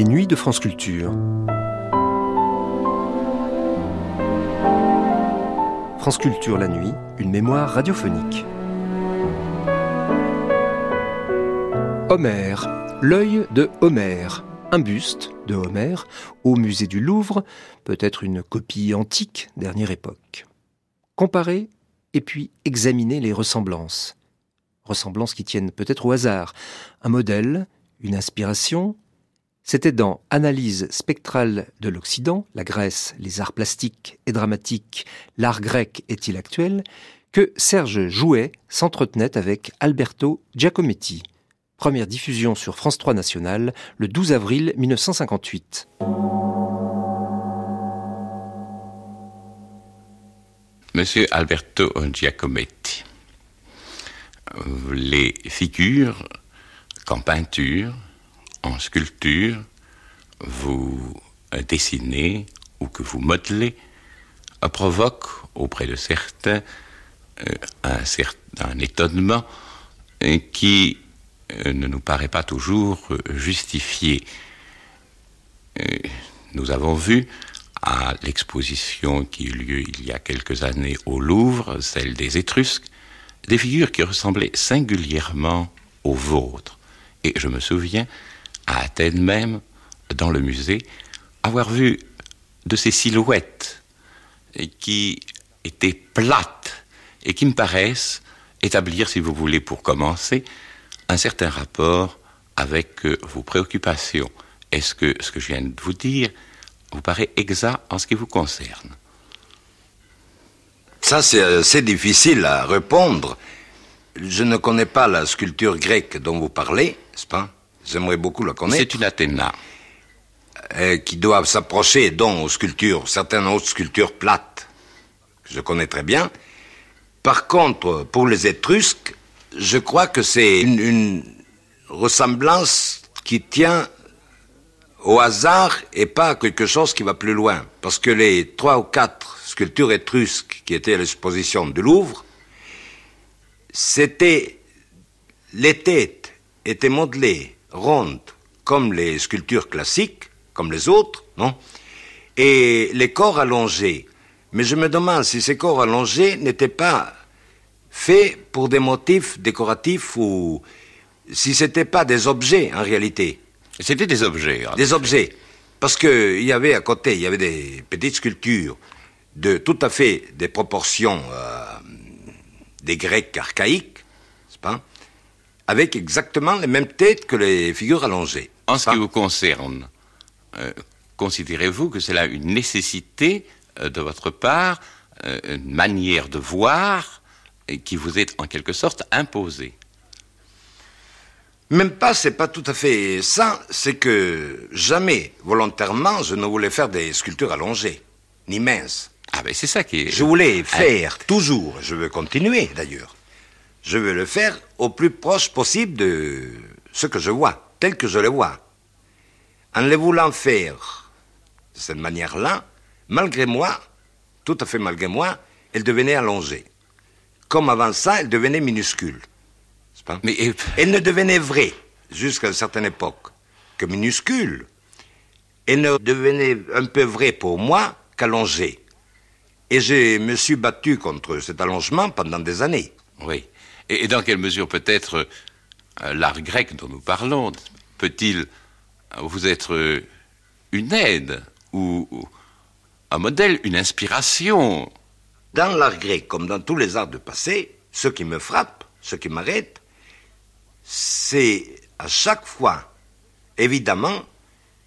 les nuits de France Culture. France Culture la nuit, une mémoire radiophonique. Homère, l'œil de Homère, un buste de Homère au musée du Louvre, peut-être une copie antique dernière époque. Comparer et puis examiner les ressemblances. Ressemblances qui tiennent peut-être au hasard. Un modèle, une inspiration. C'était dans Analyse spectrale de l'Occident, la Grèce, les arts plastiques et dramatiques, l'art grec est-il actuel, que Serge Jouet s'entretenait avec Alberto Giacometti. Première diffusion sur France 3 National le 12 avril 1958. Monsieur Alberto Giacometti, les figures qu'en peinture, en sculpture, vous dessinez ou que vous modelez provoquent auprès de certains euh, un, étonnement euh, qui euh, ne nous paraît pas toujours justifié. Nous avons vu à l'exposition qui eut lieu il y a quelques années au Louvre, celle des Étrusques, des figures qui ressemblaient singulièrement aux vôtres. Et je me souviens, à Athènes même, dans le musée, avoir vu de ces silhouettes qui étaient plates et qui me paraissent établir, si vous voulez, pour commencer, un certain rapport avec euh, vos préoccupations. Est-ce que ce que je viens de vous dire vous paraît exact en ce qui vous concerne? Ça, c'est assez difficile à répondre. Je ne connais pas la sculpture grecque dont vous parlez, n'est-ce pas? J'aimerais beaucoup la connaître. C'est une Athéna. Euh, qui doit s'approcher donc aux sculptures, certaines autres sculptures plates, que je connais très bien. Par contre, pour les Étrusques, je crois que c'est une ressemblance qui tient au hasard et pas quelque chose qui va plus loin. Parce que les trois ou quatre sculptures étrusques qui étaient à l'exposition du Louvre, c'était, les têtes étaient modelées rondes comme les sculptures classiques, comme les autres, non? Et les corps allongés. Mais je me demande si ces corps allongés n'étaient pas faits pour des motifs décoratifs ou si c'était pas des objets en réalité. C'était des objets. Des objets. Parce qu'il y avait à côté, il y avait des petites sculptures de tout à fait des proportions euh, des Grecs archaïques, pas? Avec exactement les mêmes têtes que les figures allongées. En ce qui vous concerne, euh, considérez-vous que c'est là une nécessité euh, de votre part, une manière de voir qui vous est en quelque sorte imposée? Même pas, c'est pas tout à fait ça, c'est que jamais, volontairement, je ne voulais faire des sculptures allongées, ni minces. Ah ben c'est ça qui est... Je voulais faire toujours, je veux continuer d'ailleurs, je veux le faire au plus proche possible de ce que je vois, tel que je le vois. En les voulant faire de cette manière-là, malgré moi, tout à fait malgré moi, elles devenaient allongées. Comme avant ça, elles devenaient minuscules. Mais elle ne devenait vraie, jusqu'à une certaine époque, que minuscule. Elle ne devenait un peu vraie pour moi qu'allongée. Et je me suis battu contre cet allongement pendant des années. Oui. Et, dans quelle mesure peut-être euh, l'art grec dont nous parlons peut-il vous être euh, une aide ou, ou un modèle, une inspiration? Dans l'art grec, comme dans tous les arts de passé, ce qui me frappe, ce qui m'arrête, c'est à chaque fois, évidemment,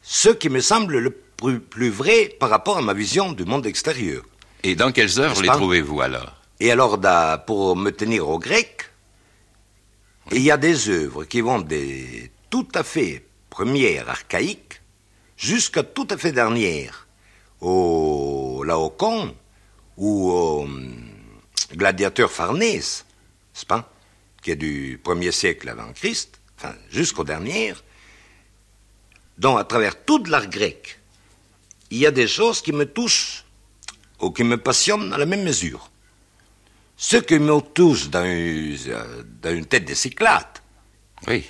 ce qui me semble le plus, vrai par rapport à ma vision du monde extérieur. Et dans quelles heures les trouvez-vous alors? Et alors, pour me tenir au grec, il y a des œuvres qui vont des tout à fait premières, archaïques, jusqu'à tout à fait dernières, au Laocoon ou au hum, gladiateur Farnèse, pas qui est du premier siècle avant Christ, enfin jusqu'au dernier, dont à travers toute l'art grec, il y a des choses qui me touchent ou qui me passionnent à la même mesure. Ce qui me touche dans une, dans une tête de Cyclate, oui.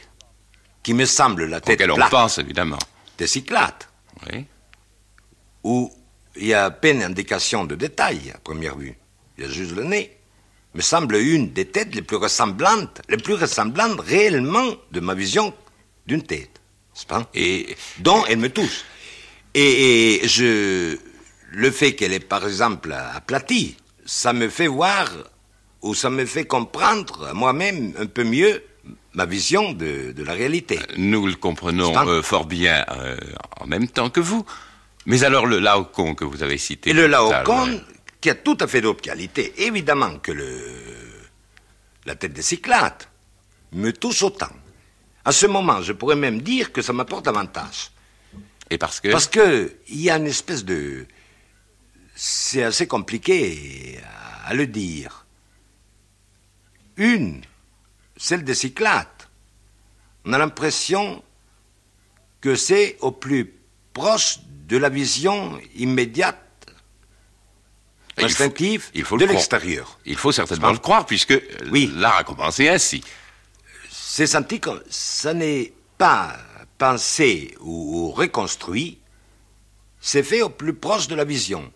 qui me semble la tête Auquel on pense évidemment. des Cyclates, Oui. où il y a à peine indication de détail à première vue. Il y a juste le nez. Me semble une des têtes les plus ressemblantes, les plus ressemblantes réellement de ma vision d'une tête. pas? Et dont elle me touche. Et, et je, le fait qu'elle est par exemple aplatie, ça me fait voir ou ça me fait comprendre moi-même un peu mieux ma vision de, de la réalité. nous le comprenons un- euh, fort bien euh, en même temps que vous. Mais alors le Laocoon que vous avez cité. Et le Laocoon, qui a tout à fait d'autres qualités, évidemment que le, la tête des Cyclates, me touche autant. À ce moment, je pourrais même dire que ça m'apporte avantage. Et parce que Parce que il y a une espèce de. C'est assez compliqué à, à le dire. Une, celle des Cyclates. On a l'impression que c'est au plus proche de la vision immédiate, Il faut- instinctive il faut de l'extérieur. il faut certainement le croire puisque Oui. l'art a commencé ainsi. c'est senti que ça n'est pas pensé ou, ou reconstruit, c'est fait au plus proche de la vision.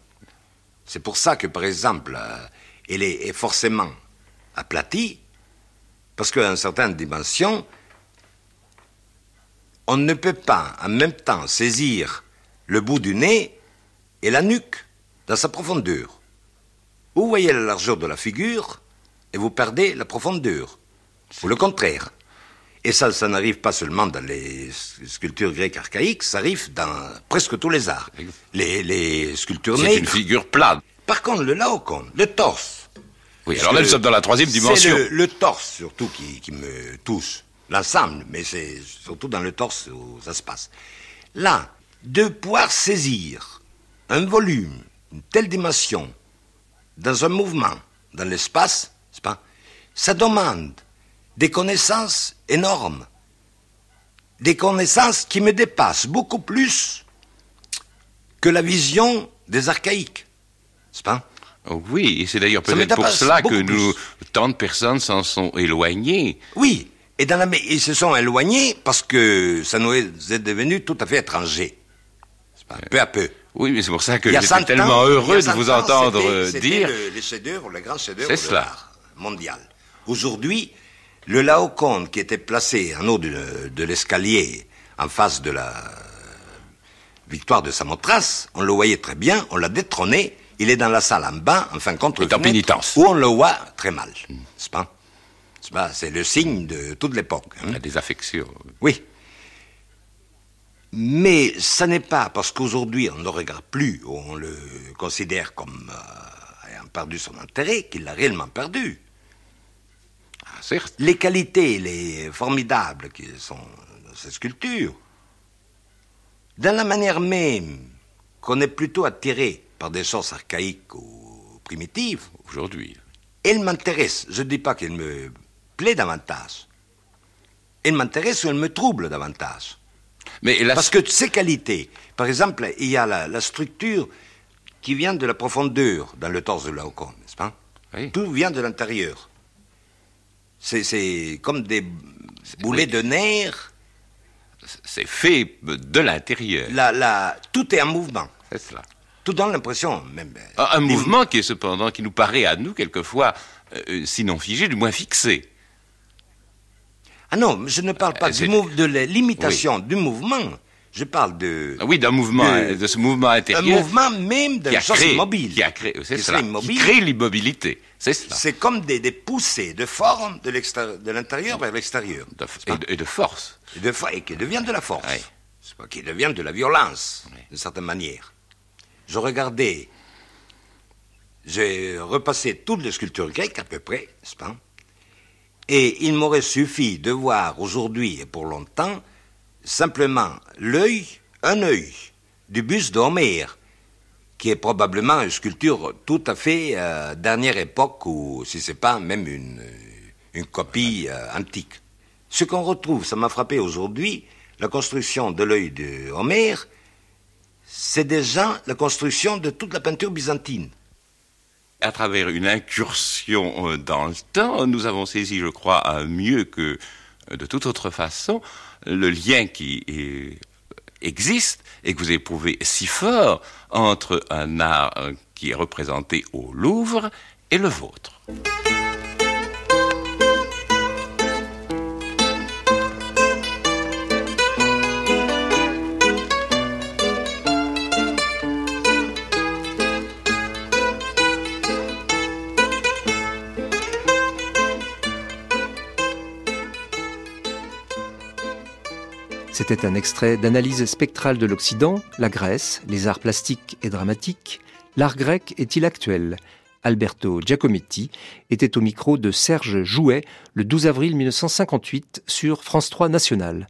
C'est pour ça que, par exemple, euh, elle est, est forcément aplatie, parce qu'à une certaine dimension, on ne peut pas en même temps saisir le bout du nez et la nuque dans sa profondeur. Vous voyez la largeur de la figure et vous perdez la profondeur. Ou le contraire. Et ça, ça n'arrive pas seulement dans les sculptures grecques archaïques, ça arrive dans presque tous les arts. Les, les sculptures C'est une figure plate. Par contre, le laocoon, le torse. Oui, alors là nous sommes dans la troisième dimension. C'est le, le torse surtout qui, qui me touche. L'ensemble, mais c'est surtout dans le torse où ça se passe. Là, de pouvoir saisir un volume, une telle dimension, dans un mouvement, dans l'espace, c'est pas, ça demande des connaissances énormes. Des connaissances qui me dépassent beaucoup plus que la vision des archaïques. C'est pas Oui, et c'est d'ailleurs peut-être pour cela que nous, plus. tant de personnes s'en sont éloignées. Oui, et dans la, ils se sont éloignés parce que ça nous est devenu tout à fait étranger. Peu à peu. Oui, mais c'est pour ça que j'étais 100 tellement ans- heureux de 100 vous entendre euh, dire. le- les chefs-d'œuvre, les grands chefs-d'œuvre C'est de l'art mondial. Aujourd'hui, le Laocoon qui était placé en haut de, de l'escalier, en face de la victoire de Samothrace, on le voyait très bien, on l'a détrôné, il est dans la salle en bas, est en fenêtre, pénitence. où on le voit très mal. C'est pas? C'est pas- C'est le signe de toute l'époque. hein. Il y a des affections. Oui. Mais ça n'est pas parce qu'aujourd'hui on ne le regarde plus, ou on le considère comme euh, ayant perdu son intérêt, qu'il l'a réellement perdu. Ah, certes. Les qualités, les formidables qui sont dans ces sculptures, dans la manière même qu'on est plutôt attiré par des choses archaïques ou primitives, Aujourd'hui. elle m'intéresse. Je ne dis pas qu'elle me plaît davantage. Elle m'intéresse ou elle me trouble davantage. Mais la, Parce que ces qualités, par exemple, il y a la, la structure qui vient de la profondeur dans le torse de Laocoon, n'est-ce pas? Oui. Tout vient de l'intérieur. C'est- comme des boulets de nerfs. c'est fait de l'intérieur. Tout est en mouvement. C'est cela. Tout donne l'impression, même. euh, Un, un mouvement qui est cependant, qui nous paraît à nous quelquefois, euh, sinon figé, du moins fixé. Ah non, je ne parle pas Euh, du de la l'imitation du mouvement. Je parle de. Ah Oui, d'un mouvement, De- euh, de ce mouvement un intérieur mouvement même immobile. qui a créé, c'est cela, serait qui immobile. crée l'immobilité. C'est cela. C'est comme des, des poussées de forme de l'intérieur vers l'extérieur. Et, de, et de force. Et, de, fo- et qui devient de la force. Oui. Pas qui devient de la violence, Oui. d'une certaine manière. Je regardais, j'ai repassé toutes les sculptures grecques à peu près, n'est-ce pas? Et il m'aurait suffi de voir aujourd'hui et pour longtemps simplement l'œil, un œil du buste d'Homère, qui est probablement une sculpture tout à fait euh, dernière époque, ou si c'est pas même une, une copie euh, antique. Ce qu'on retrouve, ça m'a frappé aujourd'hui, la construction de l'œil de Homère, c'est déjà la construction de toute la peinture byzantine. À travers une incursion euh, dans le temps, nous avons saisi, je crois, mieux que euh, de toute autre façon, le lien qui existe et que vous éprouvez si fort entre un art euh, qui est représenté au Louvre et le vôtre. C'était un extrait d'Analyse spectrale de l'Occident, la Grèce, les arts plastiques et dramatiques. L'art grec est-il actuel? Alberto Giacometti était au micro de Serge Jouet le 12 avril 1958 sur France 3 National.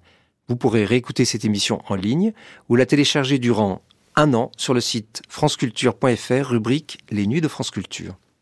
Vous pourrez réécouter cette émission en ligne ou la télécharger durant un an sur le site franceculture.fr rubrique Les Nuits de France Culture.